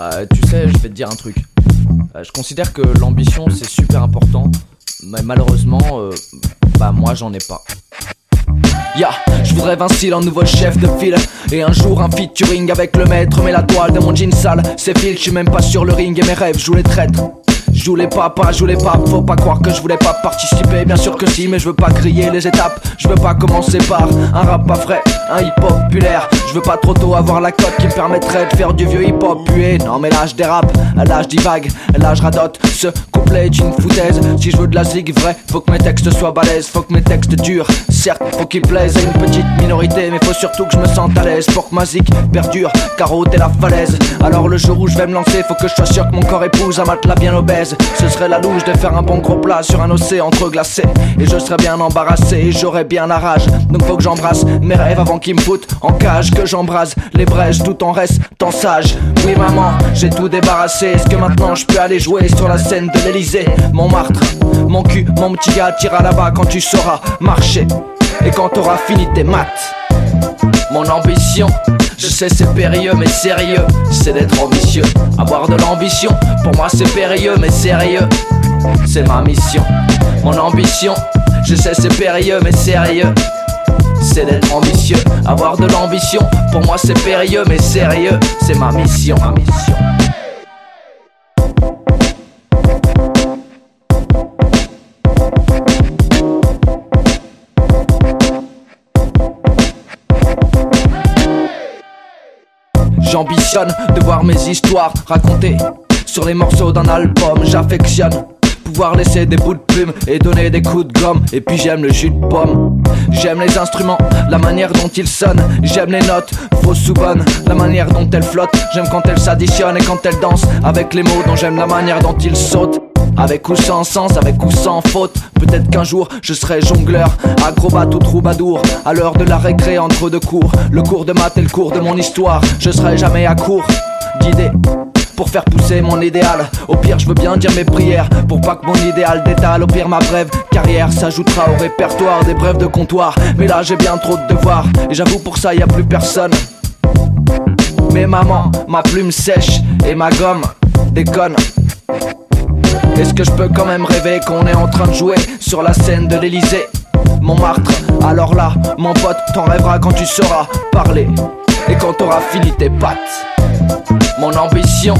Euh, tu sais, je vais te dire un truc. Euh, je considère que l'ambition c'est super important, mais malheureusement, euh, bah moi j'en ai pas. Ya, je voudrais Vincile en nouveau chef de file Et un jour un featuring avec le maître Mais la toile de mon jean sale C'est fil, je suis même pas sur le ring Et mes rêves jouent les traîtres je voulais pas, pas, je voulais pas, faut pas croire que je voulais pas participer, bien sûr que si, mais je veux pas griller les étapes, je veux pas commencer par un rap pas frais, un hip hop populaire, je veux pas trop tôt avoir la cote qui me permettrait de faire du vieux hip hop pué, non mais là je dérape, là je divague, là je radote, ce couplet est une foutaise, si je veux de la zig vrai, faut que mes textes soient balèzes, faut que mes textes durent, certes faut qu'ils plaisent à une petite minorité, mais faut surtout que je me sente à l'aise pour que ma zig perdure, carotte et la falaise, alors le jour où je vais me lancer, faut que je sois sûr que mon corps épouse un matelas bien obèse, ce serait la louche de faire un bon gros plat sur un océan entreglacé Et je serais bien embarrassé et j'aurais bien la rage. Donc faut que j'embrasse mes rêves avant qu'ils me foutent en cage J'embrase les brèches tout en restant sage. Oui maman, j'ai tout débarrassé. Est-ce que maintenant je peux aller jouer sur la scène de l'Elysée Montmartre, mon cul, mon petit gars tira là-bas quand tu sauras marcher. Et quand t'auras fini tes maths. Mon ambition je sais c'est périlleux mais sérieux, c'est d'être ambitieux. Avoir de l'ambition, pour moi c'est périlleux mais sérieux, c'est ma mission. Mon ambition, je sais c'est périlleux mais sérieux, c'est d'être ambitieux. Avoir de l'ambition, pour moi c'est périlleux mais sérieux, c'est ma mission, ma mission. J'ambitionne de voir mes histoires racontées sur les morceaux d'un album. J'affectionne pouvoir laisser des bouts de plume et donner des coups de gomme. Et puis j'aime le jus de pomme. J'aime les instruments, la manière dont ils sonnent. J'aime les notes, fausses ou bonnes, la manière dont elles flottent. J'aime quand elles s'additionnent et quand elles dansent avec les mots dont j'aime la manière dont ils sautent. Avec ou sans sens, avec ou sans faute. Peut-être qu'un jour je serai jongleur, acrobate ou troubadour. À l'heure de la récré entre deux cours, le cours de maths et le cours de mon histoire. Je serai jamais à court d'idées pour faire pousser mon idéal. Au pire, je veux bien dire mes prières pour pas que mon idéal détale. Au pire, ma brève carrière s'ajoutera au répertoire des brèves de comptoir. Mais là, j'ai bien trop de devoirs et j'avoue pour ça, y a plus personne. Mais maman, ma plume sèche et ma gomme déconne. Est-ce que je peux quand même rêver qu'on est en train de jouer sur la scène de l'Elysée Montmartre, alors là, mon pote, t'en rêveras quand tu sauras parler et quand t'auras fini tes pattes. Mon ambition,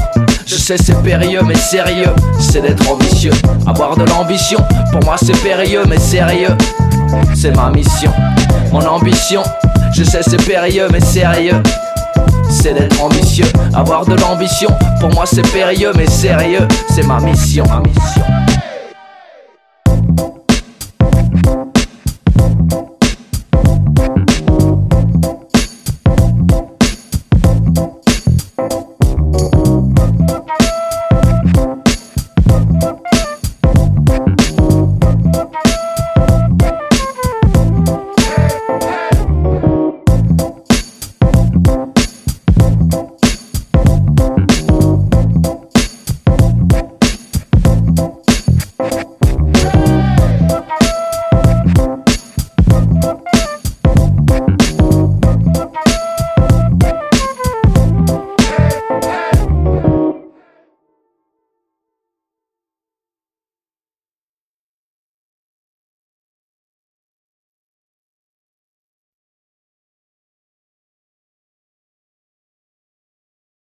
je sais c'est périlleux mais sérieux, c'est d'être ambitieux. Avoir de l'ambition, pour moi c'est périlleux mais sérieux, c'est ma mission. Mon ambition, je sais c'est périlleux mais sérieux, c'est d'être ambitieux. Avoir de l'ambition, pour moi c'est périlleux mais sérieux, c'est ma mission. Ma.